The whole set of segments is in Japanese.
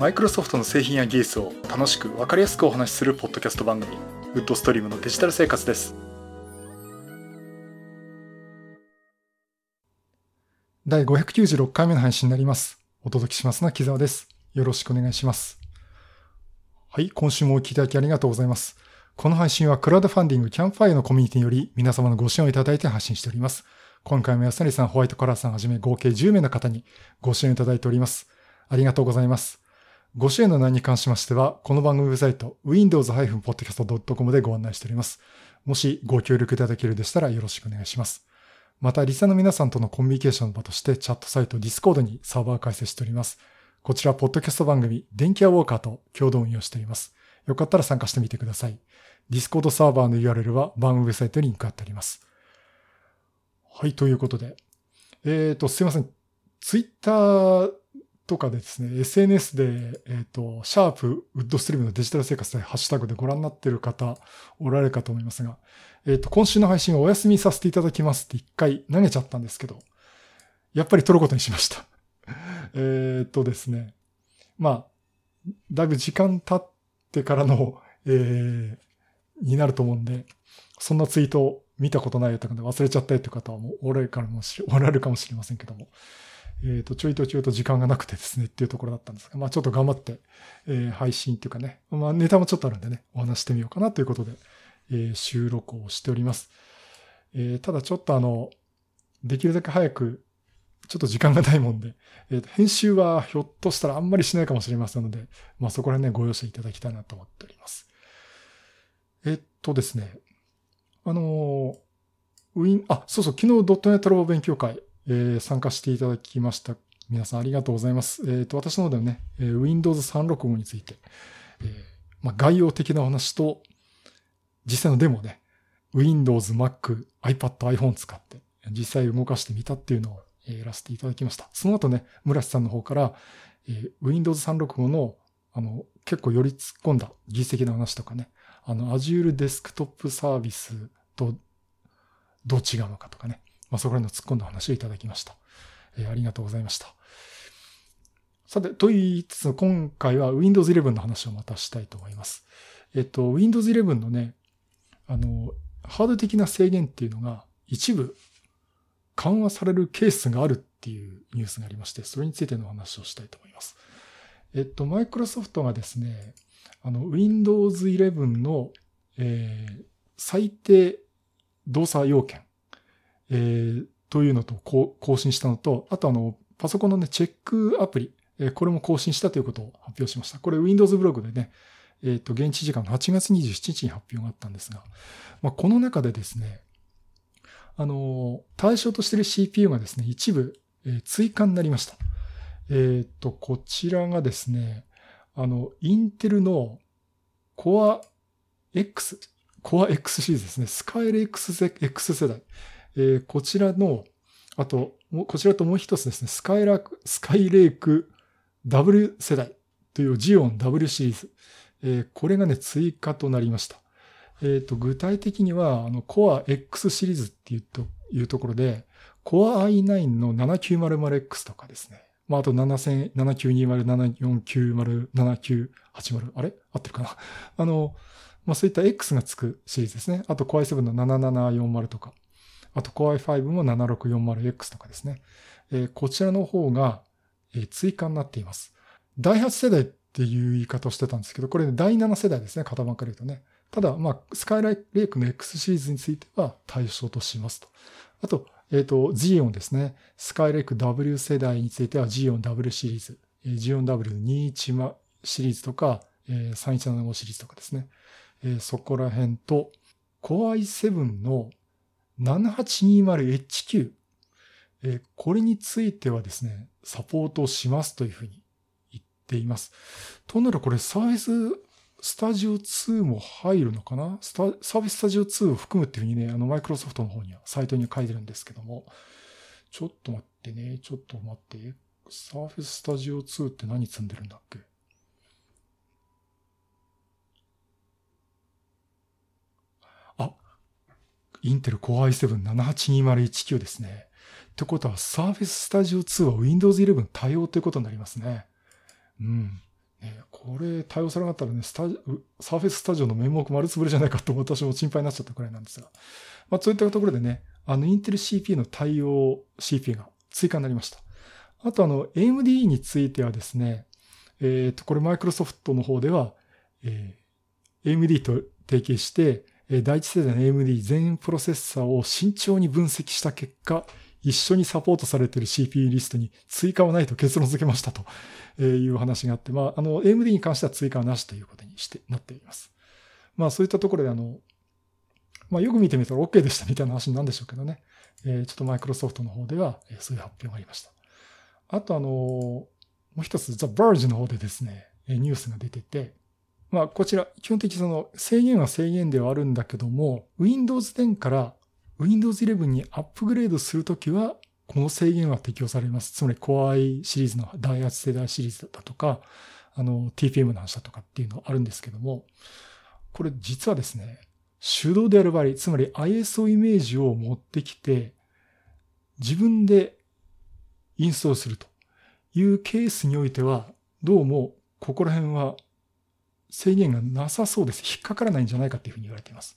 マイクロソフトの製品や技術を楽しく分かりやすくお話しするポッドキャスト番組ウッドストリームのデジタル生活です。第596回目の配信になります。お届けしますのは木澤です。よろしくお願いします。はい今週もお聞きいただきありがとうございます。この配信はクラウドファンディングキャンファイアのコミュニティにより皆様のご支援をいただいて発信しております。今回も安成さん、ホワイトカラーさんはじめ合計10名の方にご支援いただいております。ありがとうございます。ご支援の内容に関しましては、この番組ウェブサイト、windows-podcast.com でご案内しております。もしご協力いただけるでしたらよろしくお願いします。また、リサの皆さんとのコミュニケーションの場として、チャットサイト Discord にサーバー開設しております。こちら、ポッドキャスト番組、電気屋ウォーカーと共同運用しております。よかったら参加してみてください。Discord サーバーの URL は番組ウェブサイトにリンク貼ってあります。はい、ということで。えっ、ー、と、すいません。Twitter とかでですね、SNS で、えっ、ー、と、シャープウッドストリームのデジタル生活でハッシュタグでご覧になっている方おられるかと思いますが、えっ、ー、と、今週の配信をお休みさせていただきますって一回投げちゃったんですけど、やっぱり撮ることにしました。えっとですね、まあ、だいぶ時間経ってからの、えー、になると思うんで、そんなツイート見たことないよとかで忘れちゃったよっていう方はもう、おられるかもしれませんけども、えっ、ー、と、ちょいとちょいと時間がなくてですねっていうところだったんですが、まあちょっと頑張って、えー、配信っていうかね、まあネタもちょっとあるんでね、お話してみようかなということで、えー、収録をしております。えー、ただちょっとあの、できるだけ早く、ちょっと時間がないもんで、えー、編集はひょっとしたらあんまりしないかもしれませんので、まあそこら辺ね、ご容赦いただきたいなと思っております。えっとですね、あの、ウィン、あ、そうそう、昨日ドットネットロボ勉強会、えー、参加していただきました。皆さんありがとうございます。えっ、ー、と、私の方ではね、えー、Windows 365について、えー、まあ、概要的な話と、実際のデモね、Windows、Mac、iPad、iPhone 使って、実際動かしてみたっていうのを、やらせていただきました。その後ね、村瀬さんの方から、えー、Windows 365の、あの、結構より突っ込んだ技術的な話とかね、あの、Azure Desktop Service とどう違うのかとかね。まあ、そこら辺の突っ込んだ話をいただきました。えー、ありがとうございました。さて、と言いつつ、今回は Windows 11の話をまたしたいと思います。えっと、Windows 11のね、あの、ハード的な制限っていうのが一部緩和されるケースがあるっていうニュースがありまして、それについての話をしたいと思います。えっと、マイクロソフトがですね、あの、Windows 11の、えー、最低動作要件、えー、というのと更新したのと、あとあの、パソコンのね、チェックアプリ、えー、これも更新したということを発表しました。これ Windows ブログでね、えっ、ー、と、現地時間の8月27日に発表があったんですが、まあ、この中でですね、あの、対象としている CPU がですね、一部、え、追加になりました。えっ、と、こちらがですね、あの、インテルの Core X、Core X シリーズですね。スカイレ X, X 世代。えー、こちらの、あと、こちらともう一つですね、スカイラーク、スカイレイク W 世代というジオン W シリーズ。えー、これがね、追加となりました。えっ、と、具体的には、あの、Core X シリーズっていうというところで、Core i9 の 7900X とかですね。まあ、あと7000、7920、7490、7980、あれ？合ってるかな？あの、まあ、そういった X がつくシリーズですね。あと Core i7 の7740とか、あと Core i5 も 7640X とかですね。えー、こちらの方が、えー、追加になっています。第8世代っていう言い方をしてたんですけど、これ、ね、第7世代ですね。型番から言うとね。ただ、まあ、スカイライクの X シリーズについては対象としますと。あと、えっ、ー、と、ジオンですね。スカイレイク W 世代についてはジオン W シリーズ、ジオン W21 シリーズとか、3175シリーズとかですね。えー、そこら辺と、Core i7 の 7820HQ、えー、これについてはですね、サポートしますというふうに言っています。となるこれサービススタジオ2も入るのかな？サービススタジオ2を含むっていうふうにね、あの、マイクロソフトの方には、サイトに書いてるんですけども、ちょっと待ってね、ちょっと待って、サーフェススタジオ2って何積んでるんだっけ？インテル Core i7-782019 ですね。ってことは、Surface Studio 2は Windows 11対応ということになりますね。うん。ね、これ対応されなかったらね、スタジサーフェススタジオの面目丸つぶれじゃないかと私も心配になっちゃったくらいなんですが。まあそういったところでね、あのインテル CPU の対応 CPU が追加になりました。あとあの AMD についてはですね、えっ、ー、と、これマイクロソフトの方では、えー、AMD と提携して、第一世代の AMD 全プロセッサーを慎重に分析した結果、一緒にサポートされている CPU リストに追加はないと結論付けましたという話があって、まあ、あの、AMD に関しては追加はなしということにしてなっています。まあ、そういったところで、あの、まあ、よく見てみたら OK でしたみたいな話なんでしょうけどね。えー、ちょっとマイクロソフトの方では、えそういう発表がありました。あと、あの、もう一つ、ザ・バージの方でですね、ニュースが出てて、まあ、こちら、基本的にその制限は制限ではあるんだけども、Windows 10から Windows 11にアップグレードするときは、この制限は適用されます。つまり Core i シリーズの第8世代シリーズだとか、あの、TPM の話だとかっていうのあるんですけども、これ実はですね、手動でやる場合、つまり ISO イメージを持ってきて、自分でインストールするというケースにおいては、どうもここら辺は制限がなさそうです。引っかからないんじゃないかっていうふうに言われています。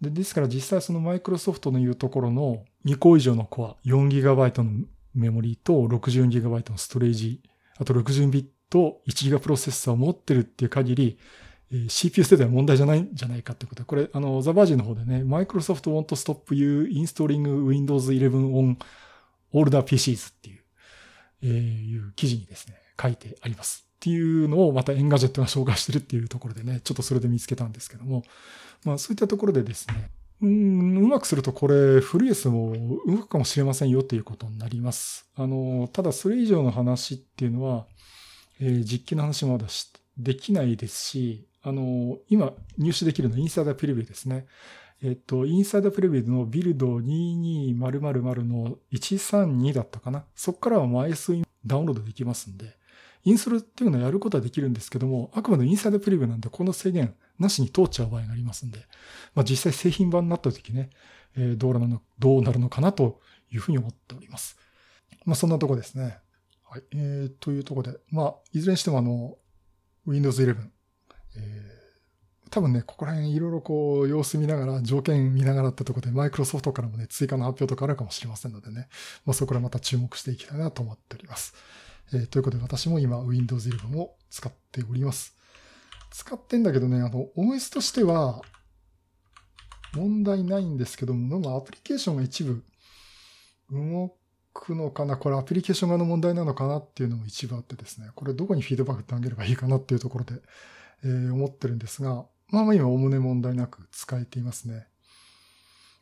でですから実際そのマイクロソフトの言うところの2個以上のコア、4GB のメモリーと 64GB のストレージ、あと60ビット 1GB プロセッサーを持ってるっていう限り、CPU 世代は問題じゃないんじゃないかってことで、これ、あの、ザバージの方でね、Microsoft want to stop you installing Windows 11 on older PCs っていう、えー、いう記事にですね、書いてあります。っていうのをまた Engadget が紹介してるっていうところでね、ちょっとそれで見つけたんですけども、まあそういったところでですね、うん、うまくするとこれ、フルイエスも動くかもしれませんよっていうことになります。あの、ただそれ以上の話っていうのは、えー、実機の話もまだできないですし、あの、今入手できるのは Insider Preview ですね。えっと、インサイダープレビューのビルド22000の132だったかな。そこからは MySW ダウンロードできますんで、インストールっていうのをやることはできるんですけども、あくまでインサイドプレビューなんで、この制限なしに通っちゃう場合がありますんで、まあ実際製品版になった時ね、えー、どうなるの、どうなるのかなというふうに思っております。まあそんなとこですね。はい。えー、というとこで、まあ、いずれにしてもあの、Windows 11、えー、多分ね、ここら辺いろいろこう様子見ながら、条件見ながらってとこで、マイクロソフトからもね、追加の発表とかあるかもしれませんのでね、まあそこらまた注目していきたいなと思っております。えー、ということで私も今 Windows 11を使っております。使ってんだけどね、あの、OS としては問題ないんですけども、なんかアプリケーションが一部動くのかなこれアプリケーション側の問題なのかなっていうのも一部あってですね、これどこにフィードバックってあげればいいかなっていうところで、えー、思ってるんですが、まあまあ今おおむね問題なく使えていますね。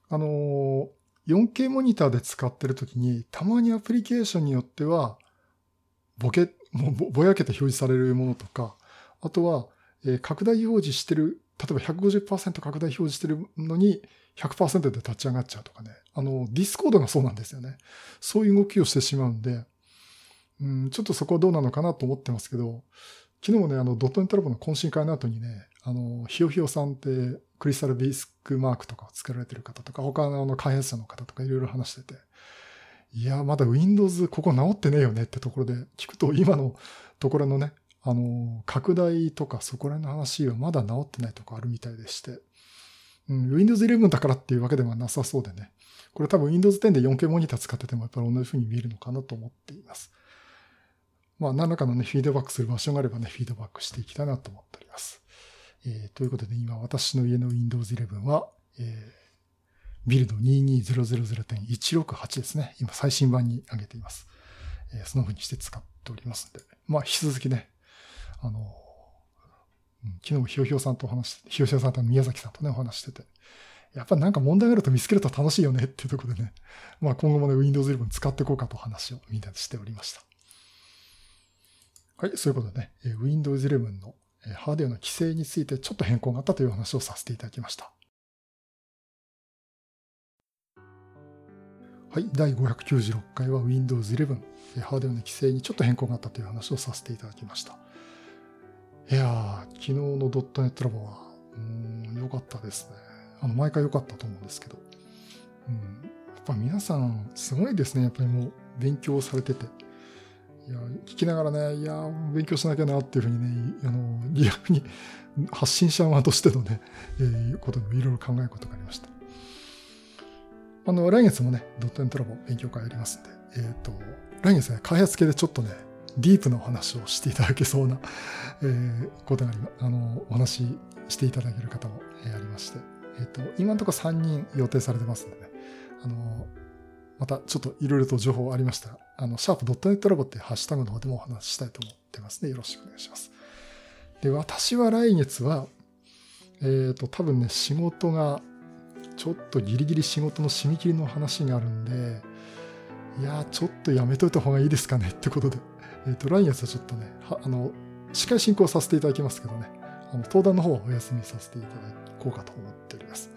あの 4K モニターで使ってるときに、たまにアプリケーションによっては、ぼけ、もうぼやけて表示されるものとか、あとは、え、拡大表示してる、例えば150%拡大表示してるのに100%で立ち上がっちゃうとかね。あの、 Discord がそうなんですよね。そういう動きをしてしまうんで、うん、ちょっとそこはどうなのかなと思ってますけど、昨日もね、あの、ドットネットラボの懇親会の後にね、あの、ひよひよさんってクリスタルビスクマークとかを作られてる方とか、他のあの開発者の方とかいろいろ話してて、いや、まだ Windows ここ直ってねえよねってところで聞くと今のところのね、あの、拡大とかそこら辺の話はまだ直ってないとこあるみたいでして、うん、Windows 11だからっていうわけではなさそうでね、これ多分 Windows 10で 4K モニター使っててもやっぱり同じ風に見えるのかなと思っています。まあ何らかのね、フィードバックする場所があればね、フィードバックしていきたいなと思っております。えー、ということで今私の家の Windows 11は、えービルド22000.168ですね。今最新版に上げています。えー、その風にして使っておりますので。まあ、引き続きね、あの、うん、昨日もひよひよさんとお話して、ひよひよさんと宮崎さんとね、お話してて、やっぱなんか問題があると見つけると楽しいよねっていうところでね、まあ今後もね、Windows 11使っていこうかと話をみんなでしておりました。はい、そういうことでね、Windows 11のハードウェアの規制についてちょっと変更があったという話をさせていただきました。はい、第596回は Windows 11、ハードウェアの規制にちょっと変更があったという話をさせていただきました。いやー、昨日のドットネットラボは、うん、良かったですね。あの、毎回良かったと思うんですけど。うん、やっぱ皆さん、すごいですね。やっぱりもう、勉強されてて。いや、聞きながらね、いや、勉強しなきゃなっていうふうにね、あの、リアルに発信者側としてのね、えー、ことでもいろいろ考えることがありました。あの、来月もね、ドットエントラボ勉強会やりますんで、えっ、ー、と、来月ね、開発系でちょっとね、ディープなお話をしていただけそうな、えー、ことがあり、あの、お話ししていただける方も、えー、ありまして、えっ、ー、と、今のところ3人予定されてますんでね、あの、またちょっといろいろと情報ありましたら、あの、シャープドットネットラボっていうハッシュタグの方でもお話ししたいと思ってますね。よろしくお願いします。で、私は来月は、えっ、ー、と、多分ね、仕事がちょっとギリギリ仕事の締め切りの話があるんで、いやちょっとやめといた方がいいですかねってことで、えっ、ー、と、来月はちょっとね、あの、司会進行させていただきますけどね、あの、登壇の方はお休みさせていただこうかと思っております。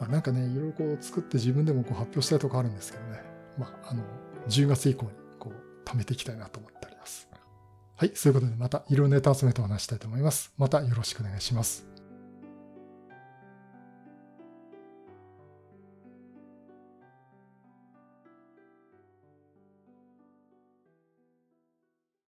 まあ、なんかね、いろいろこう作って自分でもこう発表したいとこあるんですけどね、まあ、あの、10月以降にこう、貯めていきたいなと思っております。はい、そういうことでまたいろいろネタ集めてお話したいと思います。またよろしくお願いします。